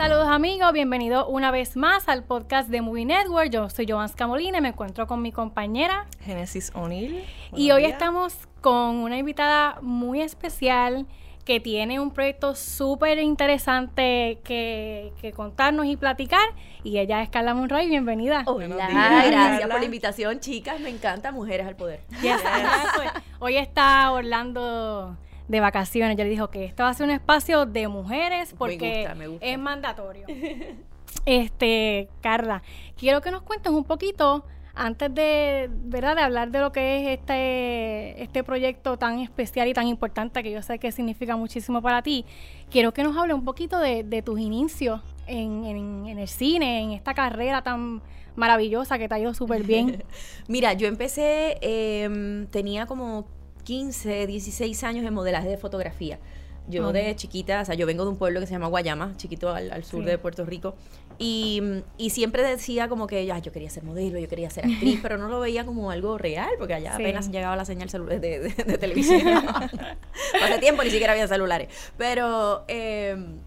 Saludos amigos, bienvenidos una vez más al podcast de Movie Network. Yo soy Joan Scamolina y me encuentro con mi compañera Genesis O'Neill. Y hoy estamos con una invitada muy especial que tiene un proyecto súper interesante que, contarnos y platicar. Y ella es Carla Monroy, bienvenida. Hola, gracias por la invitación, chicas. Me encanta Mujeres al Poder. hoy está Orlando de vacaciones. Yo le dijo que esto va a ser un espacio de mujeres porque es mandatorio. Este, Carla, quiero que nos cuentes un poquito antes de, ¿verdad? de hablar de lo que es este, este proyecto tan especial y tan importante que yo sé que significa muchísimo para ti, quiero que nos hable un poquito de, tus inicios en, en, el cine, en esta carrera tan maravillosa que te ha ido súper bien. Mira, yo empecé, em, tenía como 15, 16 años en modelaje de fotografía. Yo de chiquita, o sea, yo vengo de un pueblo que se llama Guayama, chiquito al, sur de Puerto Rico, y, siempre decía como que ya yo quería ser modelo, yo quería ser actriz, pero no lo veía como algo real, porque allá apenas llegaba la señal de, de, televisión. Hace tiempo ni siquiera había celulares. Pero em,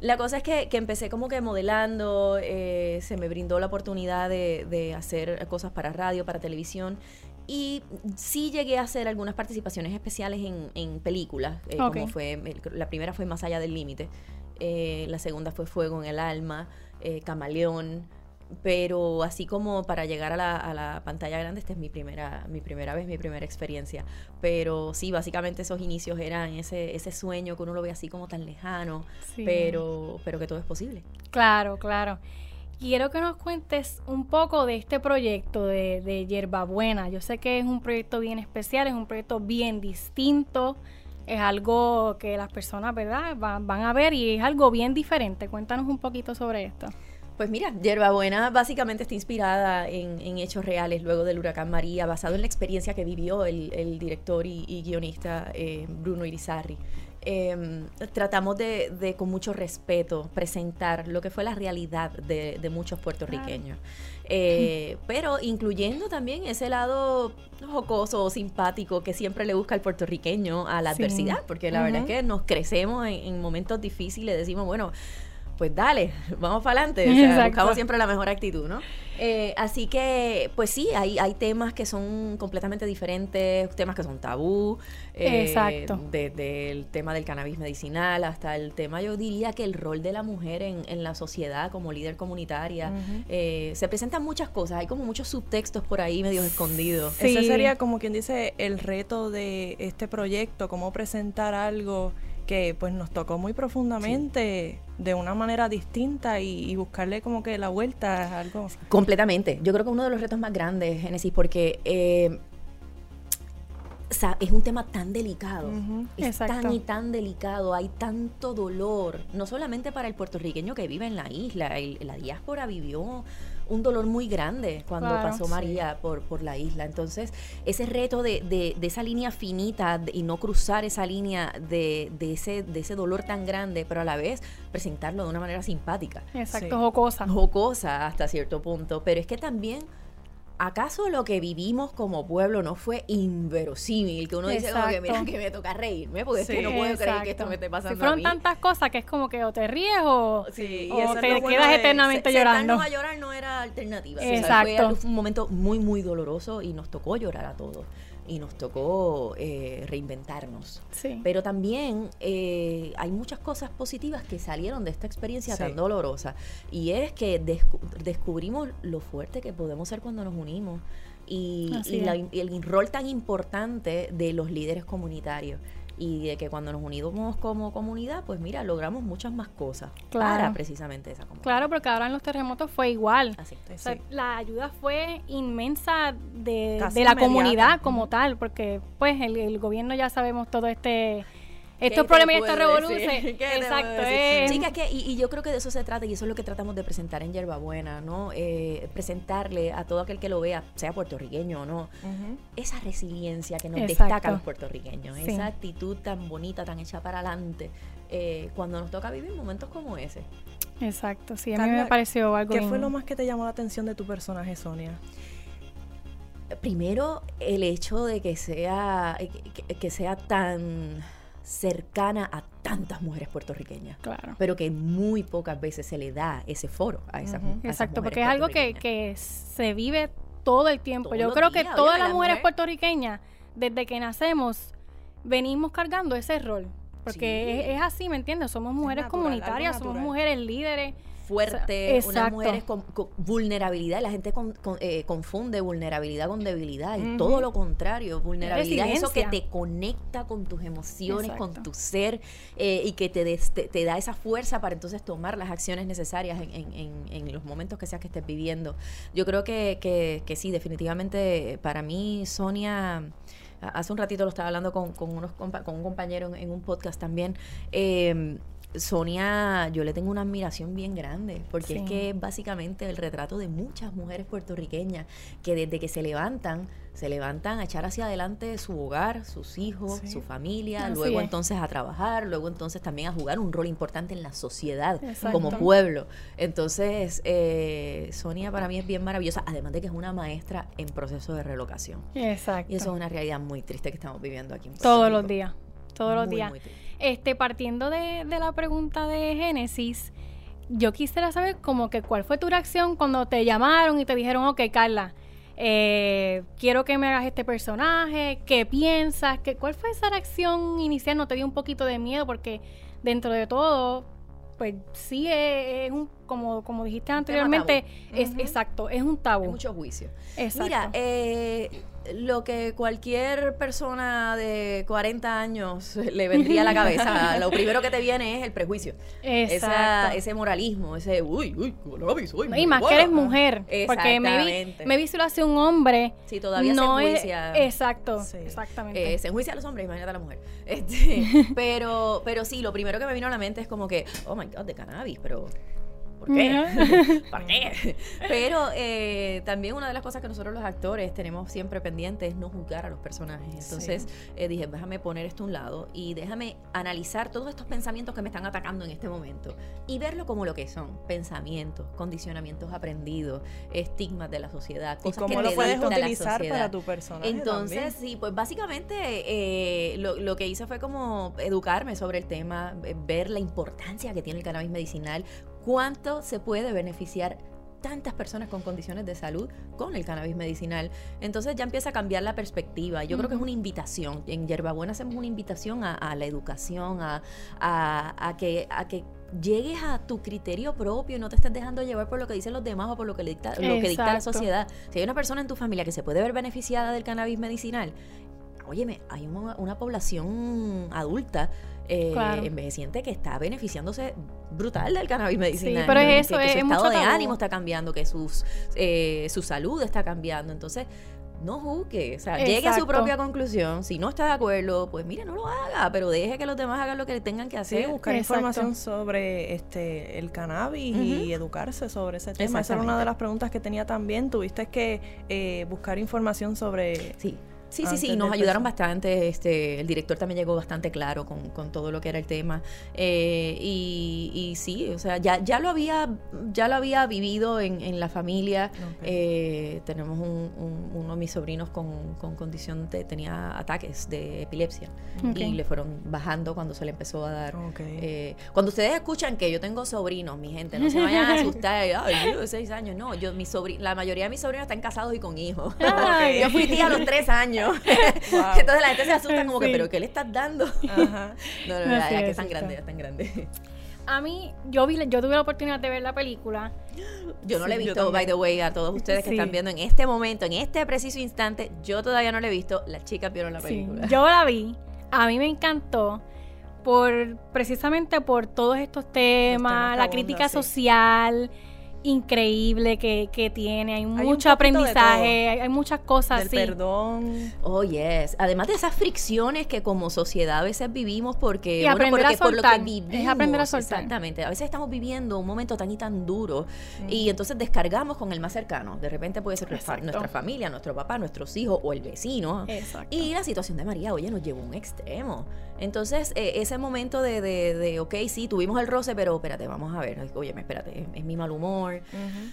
la cosa es que, empecé como que modelando, eh, se me brindó la oportunidad de, de hacer cosas para radio, para televisión, y sí llegué a hacer algunas participaciones especiales en, películas, eh, como fue, la primera fue Más allá del límite, eh, la segunda fue Fuego en el alma, eh, Camaleón, pero así como para llegar a la, pantalla grande, esta es mi primera, mi primera vez, mi primera experiencia. Pero sí, básicamente esos inicios eran ese, ese sueño que uno lo ve así como tan lejano, pero, pero que todo es posible. Claro, claro quiero que nos cuentes un poco de este proyecto de, de Yerbabuena. Yo sé que es un proyecto bien especial, es un proyecto bien distinto, es algo que las personas, ¿verdad?, van, a ver y es algo bien diferente. Cuéntanos un poquito sobre esto. Pues mira, Yerbabuena básicamente está inspirada en, hechos reales luego del huracán María, basado en la experiencia que vivió el, director y, guionista eh, Bruno Irizarry. Em, tratamos de, con mucho respeto, presentar lo que fue la realidad de, muchos puertorriqueños. Eh, pero incluyendo también ese lado jocoso o simpático que siempre le busca el puertorriqueño a la adversidad, porque la verdad es que nos crecemos en, en momentos difíciles, decimos, bueno, pues dale, vamos para adelante. buscamos siempre la mejor actitud, ¿no? Eh, así que, pues sí, hay, hay temas que son completamente diferentes, temas que son tabú. Eh, Exacto. Desde el tema del cannabis medicinal hasta el tema, yo diría que el rol de la mujer en, la sociedad como líder comunitaria. Eh, se presentan muchas cosas, hay como muchos subtextos por ahí medio escondidos. Ese sería como quien dice el reto de este proyecto, cómo presentar algo que pues nos tocó muy profundamente de una manera distinta y, buscarle como que la vuelta a algo. Completamente. Yo creo que uno de los retos más grandes, Génesis, porque eh, es un tema tan delicado, es tan y tan delicado, hay tanto dolor, no solamente para el puertorriqueño que vive en la isla, la diáspora vivió un dolor muy grande cuando pasó María por, por la isla. Entonces, ese reto de, de, esa línea finita y no cruzar esa línea de, de, ese, de ese dolor tan grande, pero a la vez presentarlo de una manera simpática. Exacto, jocosa. Jocosa hasta cierto punto, pero es que también ¿acaso lo que vivimos como pueblo no fue inverosímil? Que uno dice como que mira que me toca reírme porque es que no puedo creer que esto me esté pasando. Si fueron tantas cosas que es como que o te ríes o, te quedas eternamente llorando. a llorar no era alternativa. Exacto. fue un momento muy, muy doloroso y nos tocó llorar a todos y nos tocó eh, reinventarnos. Pero también eh, hay muchas cosas positivas que salieron de esta experiencia tan dolorosa. Y es que descubrimos lo fuerte que podemos ser cuando nos unimos y, el rol tan importante de los líderes comunitarios y de que cuando nos unimos como comunidad, pues mira, logramos muchas más cosas claro. para precisamente esa comunidad. Claro, porque ahora en los terremotos fue igual. Así, La ayuda fue inmensa de, la comunidad como tal, porque pues el, el gobierno ya sabemos todo este estos problemas y esta revolución. Exacto. Chicas, que, y, yo creo que de eso se trata y eso es lo que tratamos de presentar en Yerbabuena, ¿no? Eh, presentarle a todo aquel que lo vea, sea puertorriqueño o no, esa resiliencia que nos destaca a los puertorriqueños, esa actitud tan bonita, tan hecha para adelante, eh, cuando nos toca vivir momentos como ese. Exacto, sí, a mí me pareció algo. ¿Qué fue lo más que te llamó la atención de tu personaje, Sonia? Primero, el hecho de que sea, que sea tan cercana a tantas mujeres puertorriqueñas. Claro. Pero que muy pocas veces se le da ese foro a esas, mujeres. Exacto, porque es algo que, que se vive todo el tiempo. Yo creo que todas las mujeres puertorriqueñas, desde que nacemos, venimos cargando ese rol. Porque es, así, ¿me entiendes? Somos mujeres comunitarias, somos mujeres líderes. Fuertes, unas mujeres con, vulnerabilidad. La gente eh, confunde vulnerabilidad con debilidad. Y todo lo contrario. Vulnerabilidad es eso que te conecta con tus emociones, con tu ser eh, y que te, te, da esa fuerza para entonces tomar las acciones necesarias en, los momentos que seas que estés viviendo. Yo creo que, que, que sí, definitivamente para mí, Sonia hace un ratito lo estaba hablando con, con, unos, con un compañero en, un podcast también. Eh, Sonia, yo le tengo una admiración bien grande, porque es que es básicamente el retrato de muchas mujeres puertorriqueñas que desde que se levantan, se levantan a echar hacia adelante su hogar, sus hijos, su familia, luego entonces a trabajar, luego entonces también a jugar un rol importante en la sociedad como pueblo. Entonces, eh, Sonia para mí es bien maravillosa, además de que es una maestra en proceso de relocación. Exacto. Y eso es una realidad muy triste que estamos viviendo aquí en Puerto Todos los días, todos los días. Este, partiendo de, la pregunta de Génesis, yo quisiera saber como que cuál fue tu reacción cuando te llamaron y te dijeron, ok, Carla, eh, quiero que me hagas este personaje, ¿qué piensas? ¿Qué, ¿Cuál fue esa reacción inicial? ¿No te dio un poquito de miedo? Porque dentro de todo, pues sí es, un, como, como dijiste anteriormente, es exacto, es un tabú. mucho juicio. Mira, eh, lo que cualquier persona de 40 años le vendría a la cabeza, lo primero que te viene es el prejuicio. Esa, ese moralismo, ese, uy, uy, soy Y más que eres mujer. Porque me, vi, me visto hace un hombre. Sí, todavía no se enjuicia. exacto, exactamente. Eh, se enjuicia a los hombres, imagínate a la mujer. Este, pero, pero sí, lo primero que me vino a la mente es como que, oh my god, de cannabis, pero ¿por qué? ¿Por qué? Pero eh, también una de las cosas que nosotros los actores tenemos siempre pendiente es no juzgar a los personajes. Entonces eh, dije, déjame poner esto a un lado y déjame analizar todos estos pensamientos que me están atacando en este momento y verlo como lo que son, pensamientos, condicionamientos aprendidos, estigmas de la sociedad, cosas ¿Y cómo que lo puedes utilizar para tu personaje Entonces, sí, pues básicamente eh, lo, lo que hice fue como educarme sobre el tema, ver la importancia que tiene el cannabis medicinal, cuánto se puede beneficiar tantas personas con condiciones de salud con el cannabis medicinal. Entonces ya empieza a cambiar la perspectiva. Yo creo que es una invitación. En Yerbabuena hacemos una invitación a, la educación, a, a, que, a que llegues a tu criterio propio y no te estés dejando llevar por lo que dicen los demás o por lo que dicta, lo que dicta la sociedad. Si hay una persona en tu familia que se puede ver beneficiada del cannabis medicinal, óyeme, hay una población adulta eh, envejeciente que está beneficiándose brutal del cannabis medicinal. Sí, pero es eso, que, su estado de ánimo está cambiando, que sus, eh, su salud está cambiando. Entonces, no juzgue, o sea, llegue a su propia conclusión. Si no está de acuerdo, pues mire, no lo haga, pero deje que los demás hagan lo que tengan que hacer. buscar información sobre este el cannabis y educarse sobre ese tema. Esa era una de las preguntas que tenía también. Tuviste que eh, buscar información sobre sí. Sí, sí, sí, nos ayudaron bastante. Este, el director también llegó bastante claro con, con todo lo que era el tema. Eh, y, y, sí, o sea, ya, ya lo había, ya lo había vivido en, en la familia. Eh, tenemos un, uno de mis sobrinos con, con condición de, tenía ataques de epilepsia y le fueron bajando cuando se le empezó a dar. Eh, cuando ustedes escuchan que yo tengo sobrinos, mi gente, no se vayan a asustar. Ay, yo seis años, no. Yo, mi la mayoría de mis sobrinos están casados y con hijos. Yo fui tía a los tres años. Entonces la gente se asusta como que, ¿pero qué le estás dando? Ajá. No, no, no, ya, que es tan grande, es tan grande. A mí, yo vi, yo tuve la oportunidad de ver la película. Yo no la he visto, by the way, a todos ustedes que están viendo en este momento, en este preciso instante, yo todavía no la he visto, las chicas vieron la película. yo la vi, a mí me encantó por precisamente por todos estos temas, la crítica social increíble que, que tiene, hay, mucho aprendizaje, hay, muchas cosas. Del perdón. Oh, yes. Además de esas fricciones que como sociedad a veces vivimos porque, y aprender a soltar, Es aprender a soltar. Exactamente. A veces estamos viviendo un momento tan y tan duro y entonces descargamos con el más cercano. De repente puede ser nuestra familia, nuestro papá, nuestros hijos o el vecino. Exacto. Y la situación de María, oye, nos llevó a un extremo. Entonces, eh, ese momento de, de, de, ok, sí, tuvimos el roce, pero espérate, vamos a ver, oye, espérate, es mi mal humor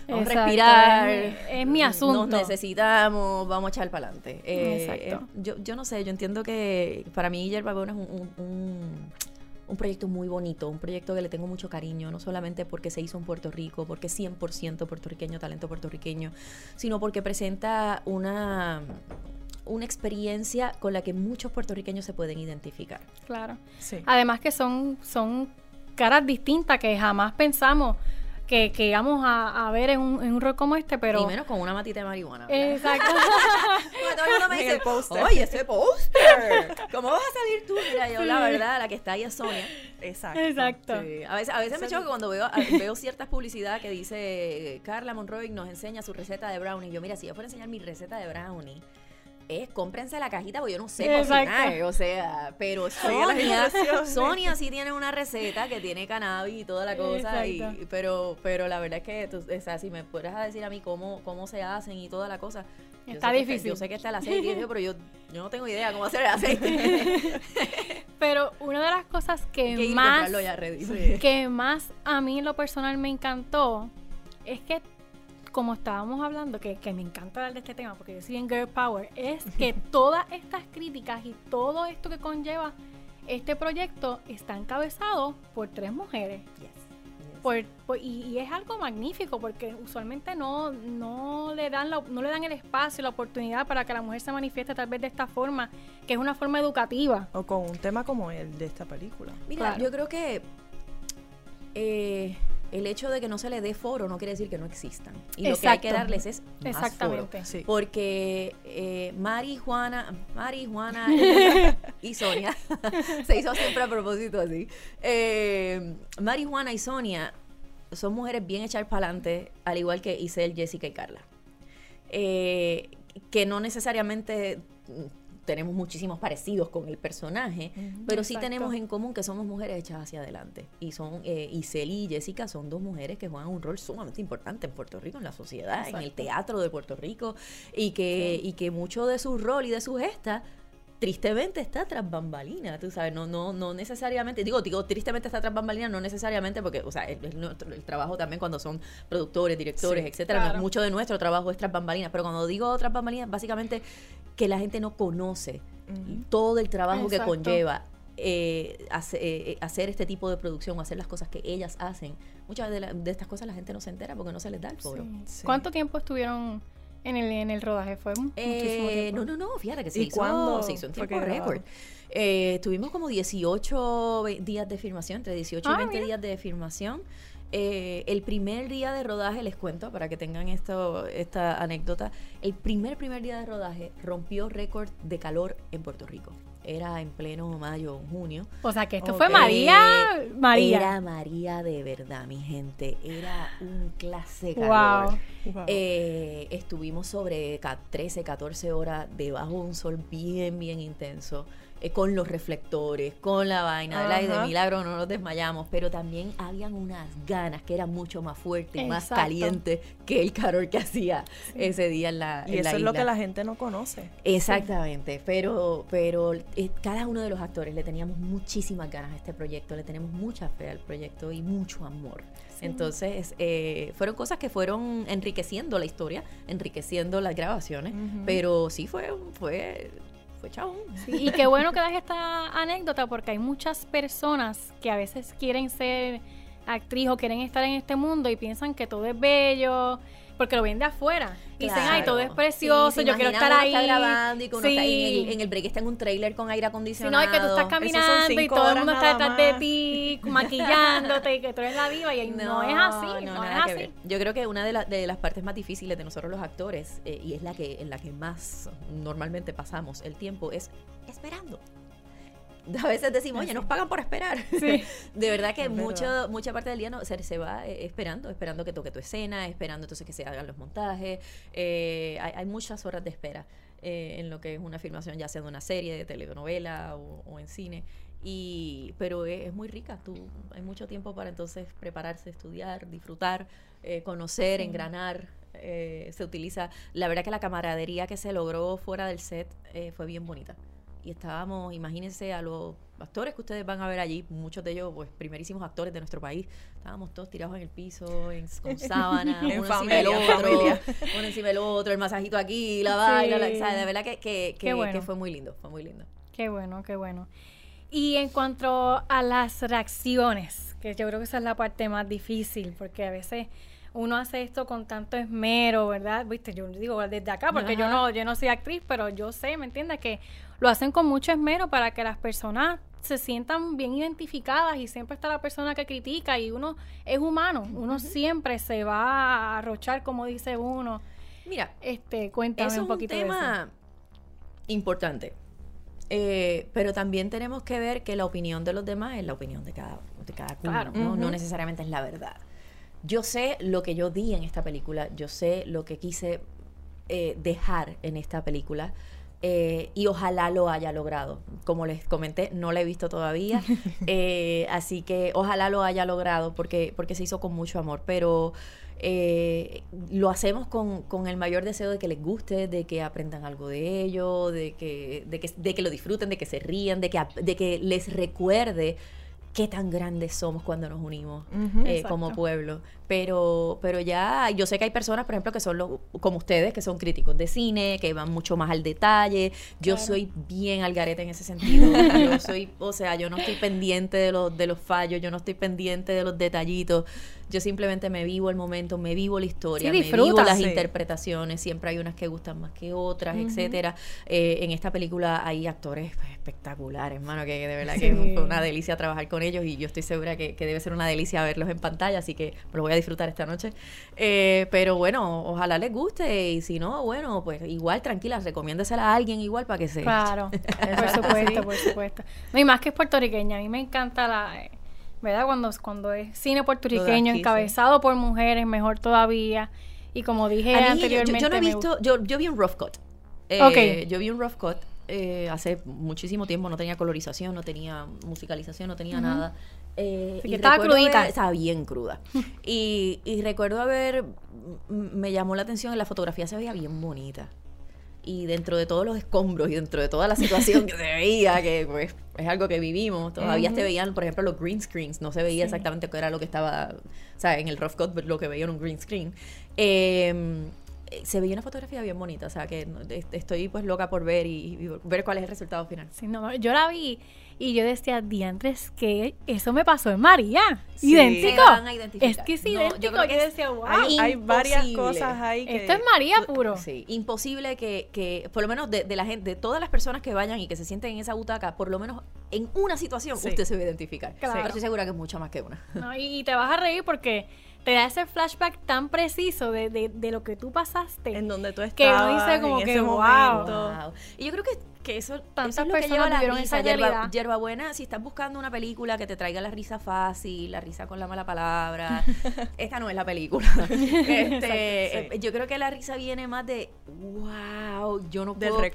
vamos a respirar. Es mi, asunto. Nos necesitamos, vamos a echar para adelante. Eh, eh, yo, yo no sé, yo entiendo que para mí Yerba es un, un proyecto muy bonito, un proyecto que le tengo mucho cariño, no solamente porque se hizo en Puerto Rico, porque es 100% puertorriqueño, talento puertorriqueño, sino porque presenta una una experiencia con la que muchos puertorriqueños se pueden identificar. Claro. Sí. Además que son, son caras distintas que jamás pensamos que, que íbamos a, ver en un, en un rol como este, pero... Y menos con una matita de marihuana. Exacto. todo el mundo me dice, oye, ese póster, ¿cómo vas a salir tú? Mira, yo la verdad, la que está ahí es Sonia. Exacto. Exacto. A veces, a veces me choca cuando veo, veo ciertas publicidades que dice, Carla Monroy nos enseña su receta de brownie. Yo, mira, si yo fuera a enseñar mi receta de brownie, es cómprense la cajita porque yo no sé cocinar, o sea, pero Sonia, Sonia sí tiene una receta que tiene cannabis y toda la cosa, y, pero pero la verdad es que, tú, o sea, si me puedes decir a mí cómo, cómo se hacen y toda la cosa, Está difícil. yo sé que está el aceite, pero yo, yo no tengo idea cómo hacer el aceite. pero una de las cosas que, más que más a mí en lo personal me encantó es que como estábamos hablando, que, me encanta hablar de este tema porque yo soy en Girl Power, es que todas estas críticas y todo esto que conlleva este proyecto está encabezado por tres mujeres. y, es algo magnífico porque usualmente no, no, le dan no le dan el espacio, la oportunidad para que la mujer se manifieste tal vez de esta forma, que es una forma educativa. O con un tema como el de esta película. Mira, yo creo que eh, el hecho de que no se le dé foro no quiere decir que no existan. Y lo que hay que darles es más Exactamente. Foro. Porque eh, Mari, Juana, Mari, Juana y Sonia, se hizo siempre a propósito así. Eh, Mari, Juana y Sonia son mujeres bien echadas para adelante, al igual que Isel, Jessica y Carla. Eh, que no necesariamente tenemos muchísimos parecidos con el personaje, pero sí tenemos en común que somos mujeres hechas hacia adelante. Y son eh, Iseli y Jessica son dos mujeres que juegan un rol sumamente importante en Puerto Rico, en la sociedad, en el teatro de Puerto Rico, y que, y que mucho de su rol y de su gesta tristemente está tras bambalina, tú sabes, no, no, no necesariamente, digo, digo, tristemente está tras bambalina, no necesariamente porque, o sea, el, el, trabajo también cuando son productores, directores, etcétera, mucho de nuestro trabajo es tras bambalinas, pero cuando digo tras bambalinas, básicamente que la gente no conoce todo el trabajo que conlleva eh, eh, eh, hacer, este tipo de producción o hacer las cosas que ellas hacen. Muchas de, de, estas cosas la gente no se entera porque no se les da el foro. ¿Cuánto tiempo estuvieron en el, en el rodaje? ¿Fue eh, No, no, no, fíjate que se, hizo, se hizo en tiempo récord. Eh, tuvimos como 18 días de filmación, entre 18 y 20 ah, días de filmación. Eh, el primer día de rodaje, les cuento para que tengan esto, esta anécdota, el primer primer día de rodaje rompió récord de calor en Puerto Rico era en pleno mayo, junio. O sea que esto fue María, María. Era María de verdad, mi gente. Era un clase calor. Eh, estuvimos sobre 13, 14 horas debajo de un sol bien, bien intenso. Eh, con los reflectores, con la vaina, del aire de milagro no nos desmayamos, pero también habían unas ganas que eran mucho más fuertes, más calientes que el calor que hacía ese día en la Y eso es lo que la gente no conoce. Exactamente, pero pero eh, cada uno de los actores le teníamos muchísimas ganas a este proyecto, le tenemos mucha fe al proyecto y mucho amor. Entonces, eh, fueron cosas que fueron enriqueciendo la historia, enriqueciendo las grabaciones, pero sí fue, fue fue chao. y qué bueno que das esta anécdota porque hay muchas personas que a veces quieren ser actriz o quieren estar en este mundo y piensan que todo es bello, porque lo ven de afuera. Y dicen, ay, todo es precioso, yo quiero estar ahí. Está grabando y que uno está en, el, en el break está en un trailer con aire acondicionado. Sí, no, y que tú estás caminando y todo el mundo está detrás de ti, maquillándote y que tú eres la diva y no, es así, no, es así. Yo creo que una de, de, las partes más difíciles de nosotros los actores, eh, y es la que en la que más normalmente pasamos el tiempo, es esperando a veces decimos, oye, nos pagan por esperar. de verdad que mucho, mucha parte del día no, se, se va eh, esperando, esperando que toque tu escena, esperando entonces que se hagan los montajes. Eh, hay, muchas horas de espera eh, en lo que es una filmación, ya sea de una serie, de telenovela o, en cine. Y, pero es, muy rica, tú, hay mucho tiempo para entonces prepararse, estudiar, disfrutar, conocer, engranar. se utiliza, la verdad que la camaradería que se logró fuera del set fue bien bonita y estábamos, imagínense a los actores que ustedes van a ver allí, muchos de ellos, pues, primerísimos actores de nuestro país, estábamos todos tirados en el piso, en, con sábana, uno encima del otro, uno encima del otro, el masajito aquí, la baila, la, de verdad que, que, que, fue muy lindo, fue muy lindo. Qué bueno, qué bueno. Y en cuanto a las reacciones, que yo creo que esa es la parte más difícil, porque a veces uno hace esto con tanto esmero, ¿verdad? Viste, yo digo desde acá, porque yo no, yo no soy actriz, pero yo sé, ¿me entiendes? Que lo hacen con mucho esmero para que las personas se sientan bien identificadas y siempre está la persona que critica y uno es humano, uno siempre se va a arrochar como dice uno. Mira, este, cuéntame un poquito es un tema importante. Eh, pero también tenemos que ver que la opinión de los demás es la opinión de cada, de cada uno, ¿no? necesariamente es la verdad. Yo sé lo que yo di en esta película, yo sé lo que quise eh, dejar en esta película. Eh, y ojalá lo haya logrado. Como les comenté, no la he visto todavía, así que ojalá lo haya logrado porque, porque se hizo con mucho amor, pero eh, lo hacemos con, con, el mayor deseo de que les guste, de que aprendan algo de ello, de que, de que, de que lo disfruten, de que se rían, de que, de que les recuerde qué tan grandes somos cuando nos unimos eh, como pueblo. Pero, pero ya, yo sé que hay personas, por ejemplo, que son los, como ustedes, que son críticos de cine, que van mucho más al detalle. Yo soy bien al garete en ese sentido. yo soy, o sea, yo no estoy pendiente de los, de los fallos, yo no estoy pendiente de los detallitos. Yo simplemente me vivo el momento, me vivo la historia, me vivo las interpretaciones. Siempre hay unas que gustan más que otras, etcétera. Eh, en esta película hay actores espectaculares, hermano, que de verdad que fue una delicia trabajar con ellos y yo estoy segura que, debe ser una delicia verlos en pantalla, así que lo voy a disfrutar esta noche. Eh, pero bueno, ojalá les guste y si no, bueno, pues igual tranquila, recomiéndesela a alguien igual para que se... Claro, por supuesto, por supuesto. No, y más que es puertorriqueña, a mí me encanta la eh, ¿verdad? Cuando, cuando es cine puertorriqueño encabezado por mujeres, mejor todavía. Y como dije anteriormente... Yo, no he visto, yo, yo vi un rough cut. Eh, Yo vi un rough cut eh, hace muchísimo tiempo, no tenía colorización, no tenía musicalización, no tenía nada. Eh, y estaba crudita. estaba bien cruda. y, y recuerdo haber, me llamó la atención, la fotografía se veía bien bonita y dentro de todos los escombros y dentro de toda la situación que se veía, que pues es algo que vivimos, todavía se veían, por ejemplo, los green screens, no se veía exactamente qué era lo que estaba, o sea, en el rough cut, lo que veía en un green screen. Em, se veía una fotografía bien bonita, o sea, que estoy pues loca por ver y, y ver cuál es el resultado final. Sí, no, yo la vi y yo decía, diantres, que eso me pasó en María. idéntico. Es que es idéntico. yo, decía, wow. Hay, varias cosas ahí. Que, Esto es María puro. Sí, imposible que, que por lo menos de, la gente, de todas las personas que vayan y que se sienten en esa butaca, por lo menos en una situación usted se va a identificar. Pero estoy segura que es mucho más que una. y te vas a reír porque te da ese flashback tan preciso de, de, de, lo que tú pasaste. En donde tú estabas. Que uno dice como que, wow. Y yo creo que, que eso, Tantas es lo que lleva la risa. Esa yerba, buena, si estás buscando una película que te traiga la risa fácil, la risa con la mala palabra, esta no es la película. este, eh, Yo creo que la risa viene más de, wow, yo no puedo creer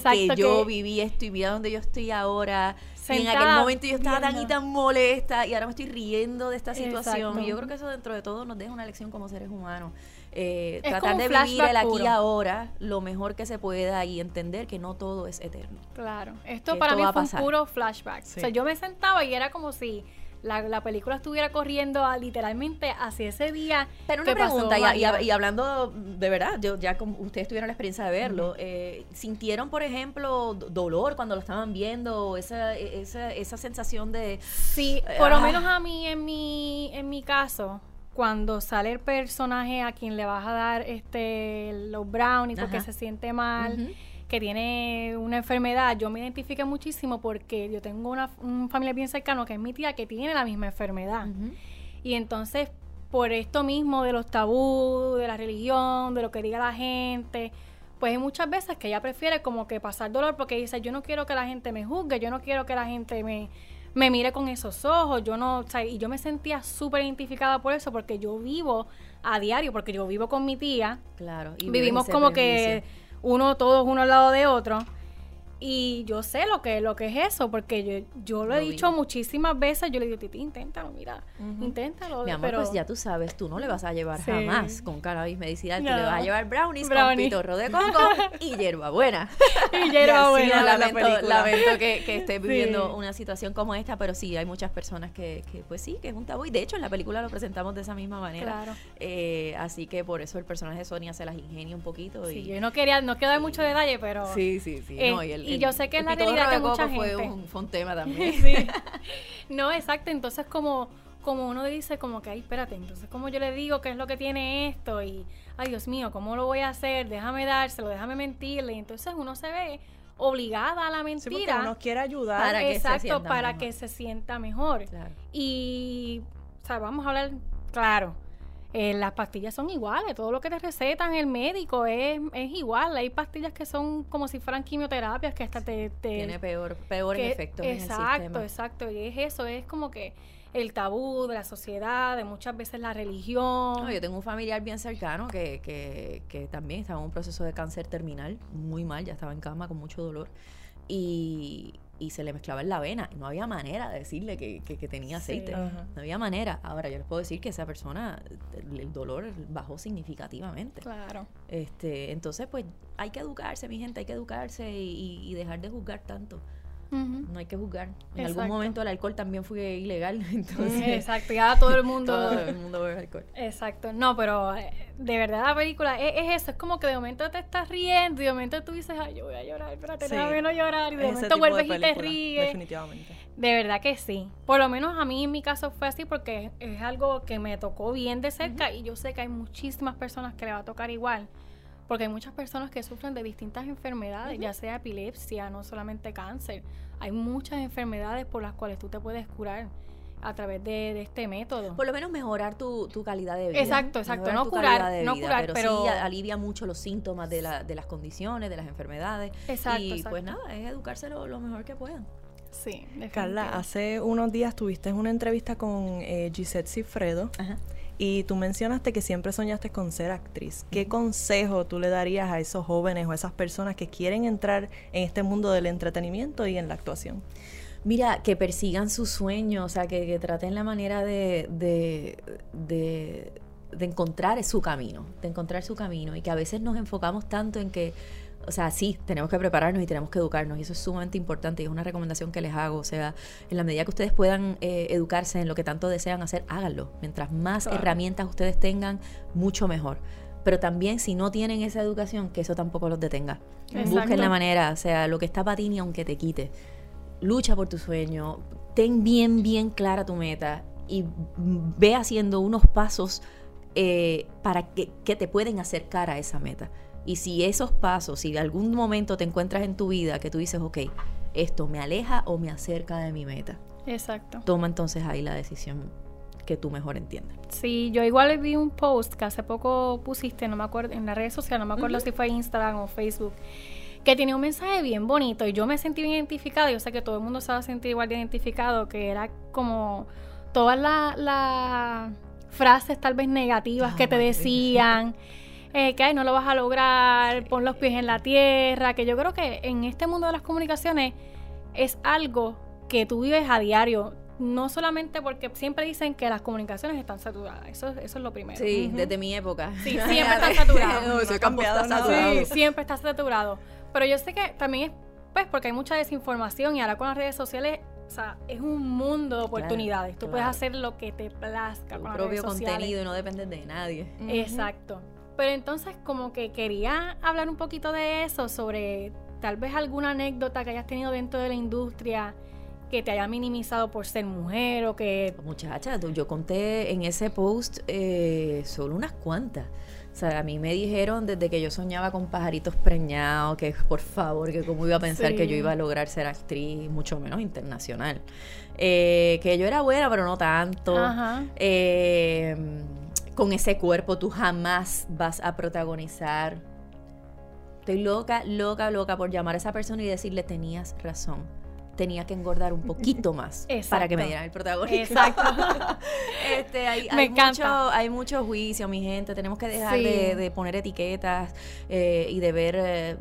que yo viví esto y mira donde yo estoy ahora y en aquel momento yo estaba tan y tan molesta y ahora me estoy riendo de esta situación. Y yo creo que eso dentro de todo nos deja una lección como seres humanos. Eh, tratar de vivir el aquí y ahora lo mejor que se pueda y entender que no todo es eterno. Claro, esto para mí fue un puro flashback. O sea, yo me sentaba y era como si la, película estuviera corriendo literalmente hacia ese día. Pero una pregunta, y, hablando de verdad, yo ya como ustedes tuvieron la experiencia de verlo, eh, ¿sintieron, por ejemplo, dolor cuando lo estaban viendo? Esa, esa, esa sensación de... Sí, por lo menos a mí, en mi, en mi caso, cuando sale el personaje a quien le vas a dar este los brownies porque se siente mal que tiene una enfermedad, yo me identifique muchísimo porque yo tengo una, familia bien cercana que es mi tía que tiene la misma enfermedad. Y entonces, por esto mismo de los tabús, de la religión, de lo que diga la gente, pues hay muchas veces que ella prefiere como que pasar dolor porque dice, yo no quiero que la gente me juzgue, yo no quiero que la gente me, me mire con esos ojos, yo no, o sea, y yo me sentía súper identificada por eso porque yo vivo a diario, porque yo vivo con mi tía. Claro. Y vivimos como que uno, todos uno al lado de otro. Y yo sé lo que, lo que es eso, porque yo, yo lo, he dicho muchísimas veces. Yo le digo, Titi, inténtalo, mira, inténtalo. Mi amor, pues ya tú sabes, tú no le vas a llevar jamás con cannabis medicinal, tú le vas a llevar brownies con pitorro de coco y hierbabuena. y hierbabuena. lamento, lamento que, que estés viviendo una situación como esta, pero sí, hay muchas personas que, que, pues sí, que es un tabú. Y de hecho, en la película lo presentamos de esa misma manera. Claro. Eh, así que por eso el personaje de Sonia se las ingenia un poquito. Sí, yo no quería, no quiero dar mucho detalle, pero... Sí, sí, sí. no, y el, y yo sé que es la realidad de mucha gente. Fue un, fue un tema también. sí. No, exacto. Entonces, como, como uno dice, como que, ay, espérate, entonces, como yo le digo qué es lo que tiene esto? Y, ay, Dios mío, ¿cómo lo voy a hacer? Déjame dárselo, déjame mentirle. Y entonces uno se ve obligada a la mentira. Sí, uno quiere ayudar. Para que exacto, para que se sienta mejor. Y, o sea, vamos a hablar claro eh, las pastillas son iguales, todo lo que te recetan el médico es, es igual. Hay pastillas que son como si fueran quimioterapias que hasta te... Tiene peor, peor efecto Exacto, exacto. Y es eso, es como que el tabú de la sociedad, de muchas veces la religión. yo tengo un familiar bien cercano que, que, que también estaba en un proceso de cáncer terminal, muy mal, ya estaba en cama con mucho dolor. Y, y se le mezclaba en la vena. Y no había manera de decirle que, que, tenía aceite. No había manera. Ahora, yo les puedo decir que esa persona, el, dolor bajó significativamente. Claro. Este, entonces, pues, hay que educarse, mi gente, hay que educarse y, y dejar de juzgar tanto. No hay que juzgar. En algún momento el alcohol también fue ilegal. Entonces, Exacto, ya todo el mundo. todo el mundo bebe alcohol. Exacto. No, pero eh, de verdad la película es, eso. Es como que de momento te estás riendo y de momento tú dices, ay, yo voy a llorar, espérate, sí. no llorar. Y de momento vuelves y te ríes. Definitivamente. De verdad que sí. Por lo menos a mí en mi caso fue así porque es algo que me tocó bien de cerca y yo sé que hay muchísimas personas que le va a tocar igual porque hay muchas personas que sufren de distintas enfermedades, ya sea epilepsia, no solamente cáncer. Hay muchas enfermedades por las cuales tú te puedes curar a través de, este método. Por lo menos mejorar tu, calidad de vida. Exacto, exacto. No curar, no curar, pero, sí alivia mucho los síntomas de, la, de las condiciones, de las enfermedades. Exacto. Y pues nada, es educarse lo, mejor que puedan. Sí, Carla, hace unos días tuviste una entrevista con eh, Gisette Cifredo. Ajá y tú mencionaste que siempre soñaste con ser actriz. ¿Qué consejo tú le darías a esos jóvenes o a esas personas que quieren entrar en este mundo del entretenimiento y en la actuación? Mira, que persigan sus sueños, o sea, que, traten la manera de, de, de, de encontrar su camino, de encontrar su camino y que a veces nos enfocamos tanto en que o sea, sí, tenemos que prepararnos y tenemos que educarnos y eso es sumamente importante y es una recomendación que les hago. O sea, en la medida que ustedes puedan eh, educarse en lo que tanto desean hacer, háganlo. Mientras más herramientas ustedes tengan, mucho mejor. Pero también si no tienen esa educación, que eso tampoco los detenga. Busquen la manera, o sea, lo que está para ti ni aunque te quite. Lucha por tu sueño, ten bien, bien clara tu meta y ve haciendo unos pasos eh, para que, que te pueden acercar a esa meta. Y si esos pasos, si de algún momento te encuentras en tu vida que tú dices, ok, esto me aleja o me acerca de mi meta. Exacto. Toma entonces ahí la decisión que tú mejor entiendes. Sí, yo igual vi un post que hace poco pusiste, no me acuerdo, en las redes sociales, no me acuerdo si fue Instagram o Facebook, que tenía un mensaje bien bonito y yo me sentí bien identificado, yo sé que todo el mundo se va a sentir igual de identificado, que era como todas las frases tal vez negativas que te decían. Eh, que no lo vas a lograr, pon los pies en la tierra, que yo creo que en este mundo de las comunicaciones es algo que tú vives a diario. No solamente porque siempre dicen que las comunicaciones están saturadas, eso, eso es lo primero. Sí, desde mi época. Sí, siempre está saturado. no, eso cambiado Sí, siempre está saturado. Pero yo sé que también es pues porque hay mucha desinformación y ahora con las redes sociales o sea, es un mundo de oportunidades. Tú puedes hacer lo que te plazca. Tu con propio contenido y no dependes de nadie. Exacto. Pero entonces como que quería hablar un poquito de eso, sobre tal vez alguna anécdota que hayas tenido dentro de la industria que te haya minimizado por ser mujer o que... Muchacha, yo conté en ese post eh, solo unas cuantas. O sea, a mí me dijeron desde que yo soñaba con pajaritos preñados, que por favor, que cómo iba a pensar que yo iba a lograr ser actriz, mucho menos internacional. Eh, que yo era buena, pero no tanto. Ajá. Eh, con ese cuerpo tú jamás vas a protagonizar. Estoy loca, loca, loca por llamar a esa persona y decirle tenías razón. Tenía que engordar un poquito más para que me dieran el protagonismo. Exacto. este, hay, me hay mucho, hay mucho juicio, mi gente. Tenemos que dejar de, poner etiquetas eh, y de ver eh,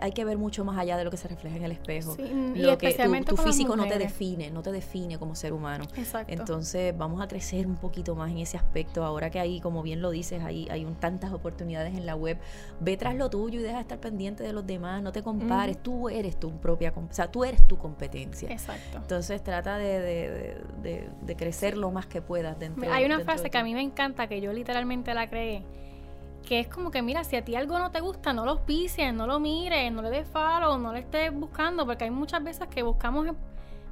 hay, que ver mucho más allá de lo que se refleja en el espejo. lo que tu, físico no te define, no te define como ser humano. Exacto. Entonces vamos a crecer un poquito más en ese aspecto. Ahora que hay, como bien lo dices, hay, hay tantas oportunidades en la web. Ve tras lo tuyo y deja de estar pendiente de los demás. No te compares. Tú eres tu propia, o sea, tú eres tu competencia. Exacto. Entonces trata de, crecer lo más que puedas dentro. Hay una frase que a mí me encanta que yo literalmente la creé que es como que, mira, si a ti algo no te gusta, no lo auspicies, no lo mires, no le des follow, no le estés buscando, porque hay muchas veces que buscamos,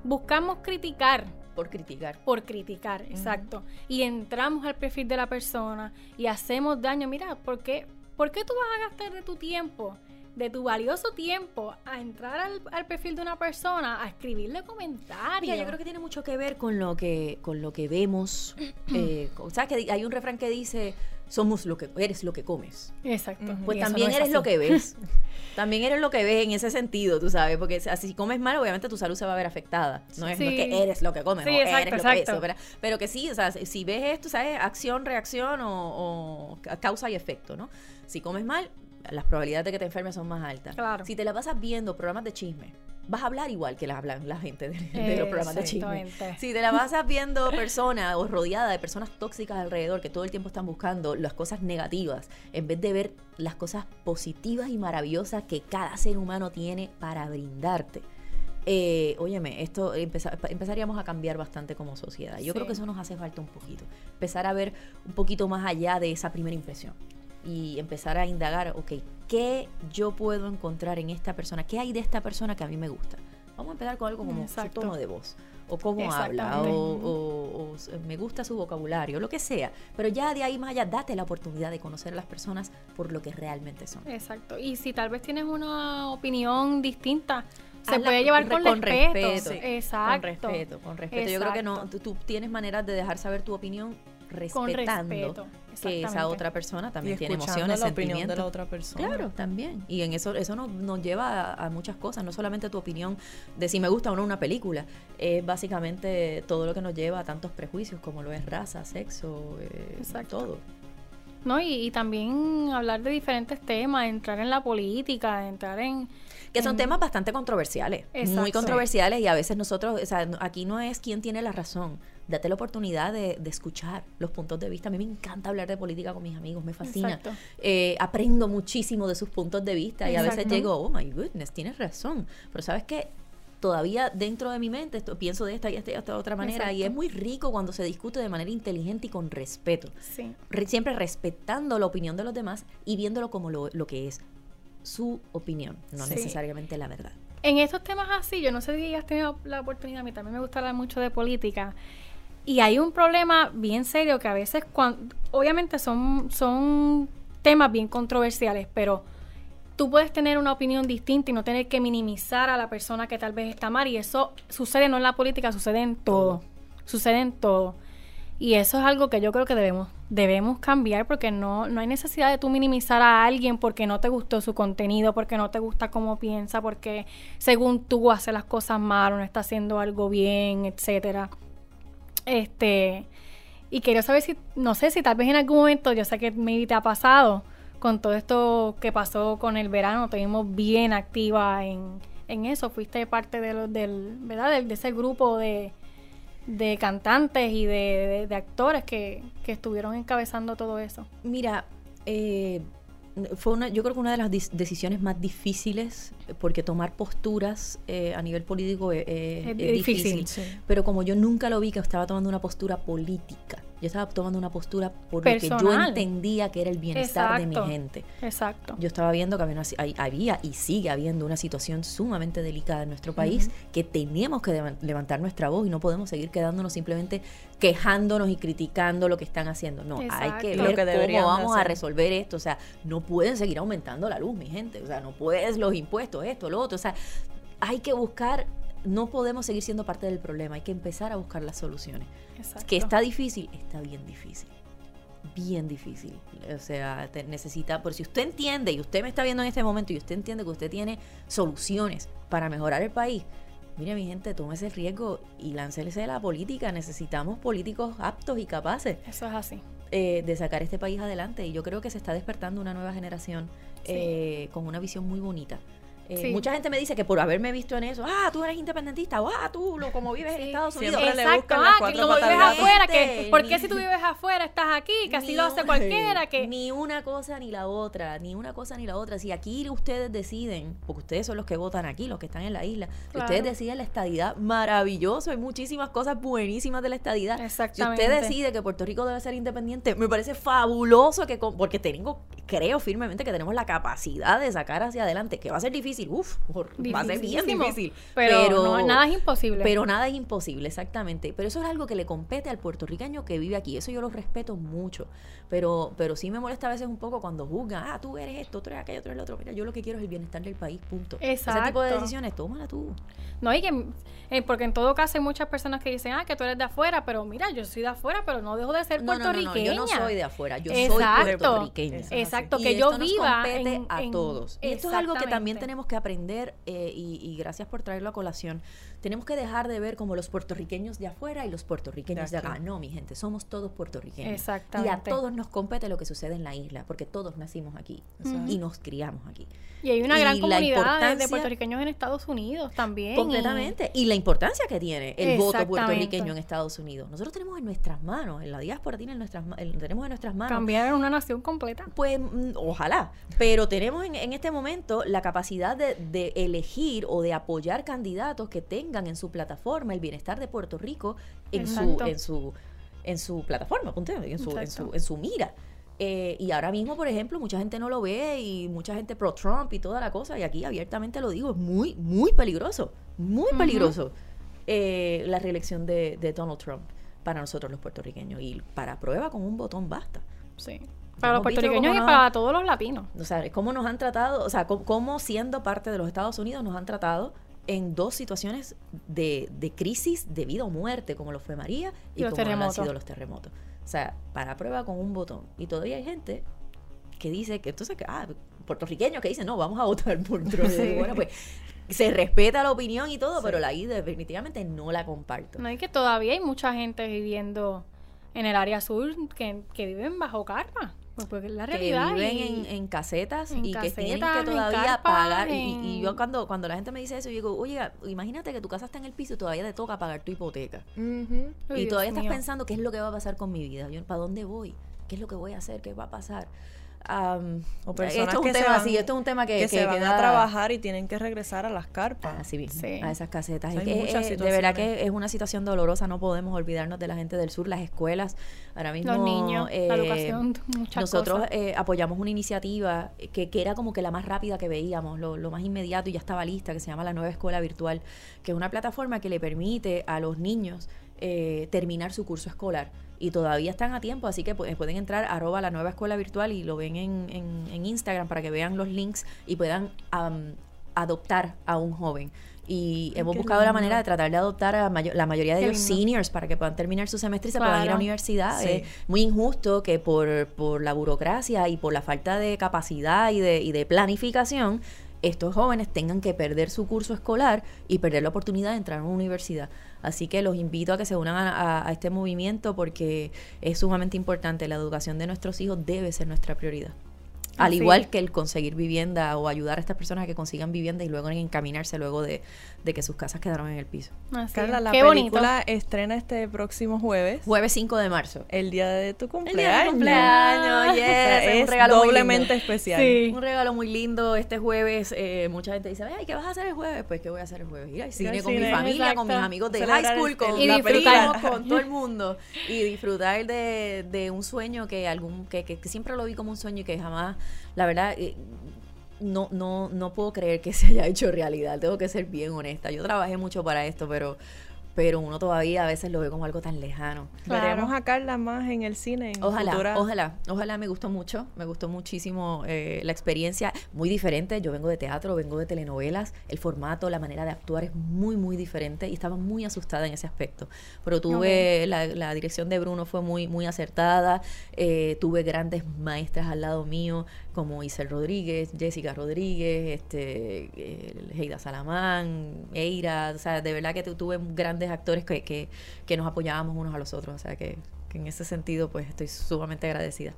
buscamos criticar. Por criticar. Por criticar, exacto. Y entramos al perfil de la persona y hacemos daño. Mira, ¿por qué, ¿por qué tú vas a gastar de tu tiempo? de tu valioso tiempo a entrar al, perfil de una persona, a escribirle comentarios. yo creo que tiene mucho que ver con lo que, con lo que vemos. eh, ¿Sabes que hay un refrán que dice, somos lo que eres lo que comes. Exacto. Pues también eres lo que ves. también eres lo que ves en ese sentido, tú sabes, porque si comes mal, obviamente tu salud se va a ver afectada. No es, que eres lo que comes, no eres lo que eso, pero que sí, o sea, si ves esto, ¿sabes? Acción, reacción o, o causa y efecto, ¿no? Si comes mal, las probabilidades de que te enfermes son más altas. Claro. Si te la pasas viendo programas de chisme, vas a hablar igual que las hablan la gente de, los programas de chisme. Si te la pasas viendo personas o rodeada de personas tóxicas alrededor que todo el tiempo están buscando las cosas negativas, en vez de ver las cosas positivas y maravillosas que cada ser humano tiene para brindarte. Eh, óyeme, esto empezaríamos a cambiar bastante como sociedad. Yo creo que eso nos hace falta un poquito. Empezar a ver un poquito más allá de esa primera impresión y empezar a indagar, ok, ¿qué yo puedo encontrar en esta persona? ¿Qué hay de esta persona que a mí me gusta? Vamos a empezar con algo como su tono de voz, o cómo habla, o, me gusta su vocabulario, lo que sea. Pero ya de ahí más allá, date la oportunidad de conocer a las personas por lo que realmente son. Exacto. Y si tal vez tienes una opinión distinta, se puede llevar con, respeto. Exacto. Con respeto, con respeto. Yo creo que no, tú, tienes maneras de dejar saber tu opinión respetando que esa otra persona también tiene emociones, la opinión de la otra persona. Claro, también. Y en eso eso nos, lleva a, muchas cosas, no solamente tu opinión de si me gusta o no una película, es básicamente todo lo que nos lleva a tantos prejuicios como lo es raza, sexo, eh, todo. No, y, también hablar de diferentes temas, entrar en la política, entrar en... Que son temas bastante controversiales, muy controversiales y a veces nosotros, o sea, aquí no es quién tiene la razón, date la oportunidad de, escuchar los puntos de vista. A mí me encanta hablar de política con mis amigos, me fascina. Eh, aprendo muchísimo de sus puntos de vista y a veces llego, oh my goodness, tienes razón. Pero sabes que todavía dentro de mi mente esto, pienso de esta y esta, esta otra manera y es muy rico cuando se discute de manera inteligente y con respeto. siempre respetando la opinión de los demás y viéndolo como lo, que es su opinión, no necesariamente la verdad. En estos temas así, yo no sé si has tenido la oportunidad, a mí también me gusta hablar mucho de política. Y hay un problema bien serio que a veces, cuando, obviamente son, son temas bien controversiales, pero tú puedes tener una opinión distinta y no tener que minimizar a la persona que tal vez está mal. Y eso sucede no en la política, sucede en todo. Sucede en todo. Y eso es algo que yo creo que debemos, debemos cambiar porque no, no hay necesidad de tú minimizar a alguien porque no te gustó su contenido, porque no te gusta cómo piensa, porque según tú hace las cosas mal o no está haciendo algo bien, etcétera. Este, y quiero saber si, no sé si tal vez en algún momento, yo sé que maybe te ha pasado, con todo esto que pasó con el verano, te vimos bien activa en, en eso, fuiste parte de, del, ¿verdad? De, ese grupo de, de cantantes y de, de actores que, que, estuvieron encabezando todo eso. Mira, eh, fue una, yo creo que una de las decisiones más difíciles, porque tomar posturas eh, a nivel político es, difícil. Pero como yo nunca lo vi que estaba tomando una postura política, yo estaba tomando una postura porque yo entendía que era el bienestar de mi gente. Exacto. Yo estaba viendo que había, y sigue habiendo una situación sumamente delicada en nuestro país, que tenemos que levantar nuestra voz y no podemos seguir quedándonos simplemente quejándonos y criticando lo que están haciendo. No, hay que ver cómo vamos a resolver esto. O sea, no pueden seguir aumentando la luz, mi gente. O sea, no puedes los impuestos, esto, lo otro. O sea, hay que buscar no podemos seguir siendo parte del problema, hay que empezar a buscar las soluciones. Que está difícil, está bien difícil. Bien difícil. O sea, necesita, por si usted entiende y usted me está viendo en este momento y usted entiende que usted tiene soluciones para mejorar el país, mire mi gente, tome ese riesgo y láncese de la política. Necesitamos políticos aptos y capaces. Eso es así. Eh, de sacar este país adelante. Y yo creo que se está despertando una nueva generación eh, con una visión muy bonita Eh, mucha gente me dice que por haberme visto en eso, ah, tú eres independentista, o ah, tú lo, como vives en Estados Unidos. Exacto, ah, que como vives afuera, que, ¿por qué si tú vives afuera estás aquí? Que así lo hace cualquiera. que Ni una cosa ni la otra, ni una cosa ni la otra. Si aquí ustedes deciden, porque ustedes son los que votan aquí, los que están en la isla, ustedes deciden la estadidad, maravilloso, hay muchísimas cosas buenísimas de la estadidad. Exactamente. Si usted decide que Puerto Rico debe ser independiente, me parece fabuloso que, porque tengo, creo firmemente que tenemos la capacidad de sacar hacia adelante, que va a ser difícil Uf, va a ser bien difícil. Pero, nada es imposible. Pero nada es imposible, exactamente. Pero eso es algo que le compete al puertorriqueño que vive aquí. Eso yo lo respeto mucho. Pero, pero sí me molesta a veces un poco cuando juzgan, ah, tú eres esto, tú eres aquello, tú eres el otro. Mira, yo lo que quiero es el bienestar del país, punto. Exacto. Ese tipo de decisiones, tómala tú. No, y que, eh, porque en todo caso hay muchas personas que dicen, ah, que tú eres de afuera, pero mira, yo soy de afuera, pero no dejo de ser puertorriqueña. yo no soy de afuera, yo soy puertorriqueña. Exacto, que yo viva a todos. Y esto es algo que también tenemos que aprender eh, y, gracias por traerlo a colación. Tenemos que dejar de ver como los puertorriqueños de afuera y los puertorriqueños de, acá. No, mi gente, somos todos puertorriqueños. Exactamente. Y a todos nos compete lo que sucede en la isla, porque todos nacimos aquí y nos criamos aquí. Y hay una gran comunidad de puertorriqueños en Estados Unidos también. Completamente. Y, la importancia que tiene el voto puertorriqueño en Estados Unidos. Nosotros tenemos en nuestras manos, en la diáspora tiene en nuestras, tenemos en nuestras manos. Cambiar una nación completa. Pues mm, ojalá. Pero tenemos en, este momento la capacidad de, de elegir o de apoyar candidatos que tengan en su plataforma el bienestar de Puerto Rico en su, en su en su plataforma, en su, en su, en su mira. Eh, y ahora mismo, por ejemplo, mucha gente no lo ve y mucha gente pro Trump y toda la cosa, y aquí abiertamente lo digo, es muy, muy peligroso, muy peligroso eh, la reelección de, Donald Trump para nosotros los puertorriqueños. Y para prueba con un botón basta. Sí. Para los puertorriqueños y para todos los latinos. O sea, es cómo nos han tratado, o sea, cómo, siendo parte de los Estados Unidos nos han tratado en dos situaciones de, de crisis de vida o muerte, como lo fue María y, como han sido los terremotos. O sea, para prueba con un botón. Y todavía hay gente que dice que entonces, ah, puertorriqueños que dicen, no, vamos a votar por Trump. Bueno, pues se respeta la opinión y todo, pero la I definitivamente no la comparto. No, hay que todavía hay mucha gente viviendo en el área sur que, que viven bajo karma. Pues, pues la realidad. Que viven en, casetas y que tienen que todavía pagar. Y, yo cuando, cuando la gente me dice eso, yo digo, oye, imagínate que tu casa está en el piso y todavía te toca pagar tu hipoteca. Y todavía estás pensando qué es lo que va a pasar con mi vida. Yo, ¿Para dónde voy? ¿Qué es lo que voy a hacer? ¿Qué va a pasar? O personas esto es un tema así, esto es un tema que, se van a trabajar y tienen que regresar a las carpas. Sí, a esas casetas. de verdad que es una situación dolorosa, no podemos olvidarnos de la gente del sur, las escuelas, ahora mismo. Los niños, la eh, educación, muchas Nosotros eh, apoyamos una iniciativa que, que, era como que la más rápida que veíamos, lo, lo más inmediato y ya estaba lista, que se llama la Nueva Escuela Virtual, que es una plataforma que le permite a los niños eh, terminar su curso escolar y todavía están a tiempo, así que pueden entrar a arroba la nueva escuela virtual y lo ven en, en, Instagram para que vean los links y puedan adoptar a un joven. Y hemos buscado la manera de tratar de adoptar a la mayoría de los seniors para que puedan terminar su semestre y se puedan ir a la universidad. Es muy injusto que por, por la burocracia y por la falta de capacidad y de, y de planificación, estos jóvenes tengan que perder su curso escolar y perder la oportunidad de entrar a una universidad. Así que los invito a que se unan a, este movimiento porque es sumamente importante. La educación de nuestros hijos debe ser nuestra prioridad. Al igual que el conseguir vivienda o ayudar a estas personas a que consigan vivienda y luego encaminarse luego de, de que sus casas quedaron en el piso. Carla, la película estrena este próximo jueves. Jueves 5 de marzo. El día de tu cumpleaños. El cumpleaños, yes. es, un regalo doblemente especial. Un regalo muy lindo. Este jueves, eh, mucha gente dice, ay, ¿qué vas a hacer el jueves? Pues, ¿qué voy a hacer el jueves? Ir al cine con mi familia, con mis amigos de high school, con, y disfrutar con todo el mundo. Y disfrutar de, de un sueño que, algún, que, que, que siempre lo vi como un sueño y que jamás, la verdad, eh, no, no, no puedo creer que se haya hecho realidad. Tengo que ser bien honesta. Yo trabajé mucho para esto, pero pero uno todavía a veces lo ve como algo tan lejano. Veremos a Carla más en el cine. En ojalá, ojalá, ojalá me gustó mucho, me gustó muchísimo eh, la experiencia, muy diferente. Yo vengo de teatro, vengo de telenovelas, el formato, la manera de actuar es muy, muy diferente y estaba muy asustada en ese aspecto. Pero tuve, la, dirección de Bruno fue muy, muy acertada, eh, tuve grandes maestras al lado mío, como Isel Rodríguez, Jessica Rodríguez, este, eh, Heida Salamán, Eira, o sea, de verdad que tuve grandes actores que, que, nos apoyábamos unos a los otros. O sea que, en ese sentido, pues estoy sumamente agradecida.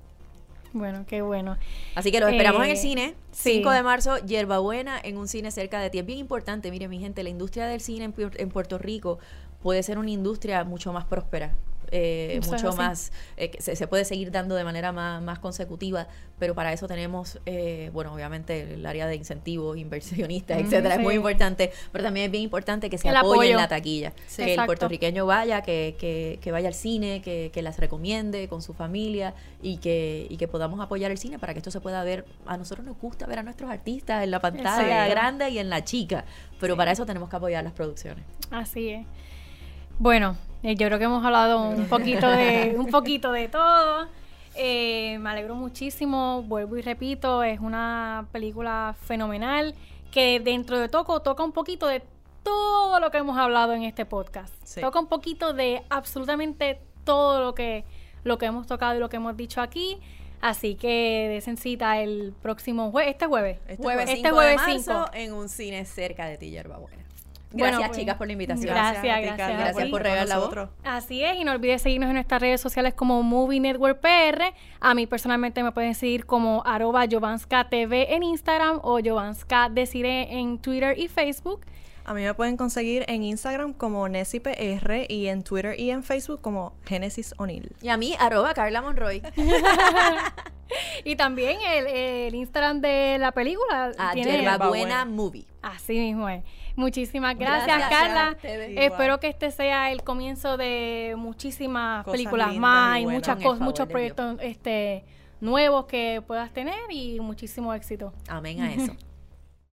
Bueno, qué bueno. Así que lo esperamos en el eh, cine. 5 de marzo, Yerbabuena, en un cine cerca de ti. Es bien importante, mire mi gente, la industria del cine en Puerto Rico puede ser una industria mucho más próspera eh, mucho más, eh, se, puede seguir dando de manera más, consecutiva, pero para eso tenemos, eh, bueno, obviamente el área de incentivos, inversionistas, etcétera, es muy importante, pero también es bien importante que se apoye en la taquilla, que el puertorriqueño vaya, que, que, vaya al cine, que, que, las recomiende con su familia y que, y que podamos apoyar el cine para que esto se pueda ver. A nosotros nos gusta ver a nuestros artistas en la pantalla grande y en la chica, pero para eso tenemos que apoyar las producciones. Así es. Bueno, eh, yo creo que hemos hablado un poquito de, un poquito de todo. Eh, me alegro muchísimo, vuelvo y repito, es una película fenomenal que dentro de todo toca un poquito de todo lo que hemos hablado en este podcast. Toca un poquito de absolutamente todo lo que, lo que hemos tocado y lo que hemos dicho aquí. Así que desen cita el próximo jueves, este jueves. Este jueves, este jueves 5 en un cine cerca de ti, Yerba Buena. Gracias, pues, chicas, por la invitación. Gracias, gracias. Gracias, por regalar la voz. Así es, y no olvides seguirnos en nuestras redes sociales como Movie Network PR. A mí personalmente me pueden seguir como arroba Jovanska TV en Instagram o Jovanska Decide en Twitter y Facebook. A mí me pueden conseguir en Instagram como NessiPR y en Twitter y en Facebook como Genesis O'Neill. Y a mí, arroba Carla Monroy. y también el, Instagram de la película. Ah, tiene Buena Movie. Así mismo es. Muchísimas gracias, Carla. Espero que este sea el comienzo de muchísimas películas más y muchas cosas, muchos proyectos este nuevos que puedas tener y muchísimo éxito. Amén a eso.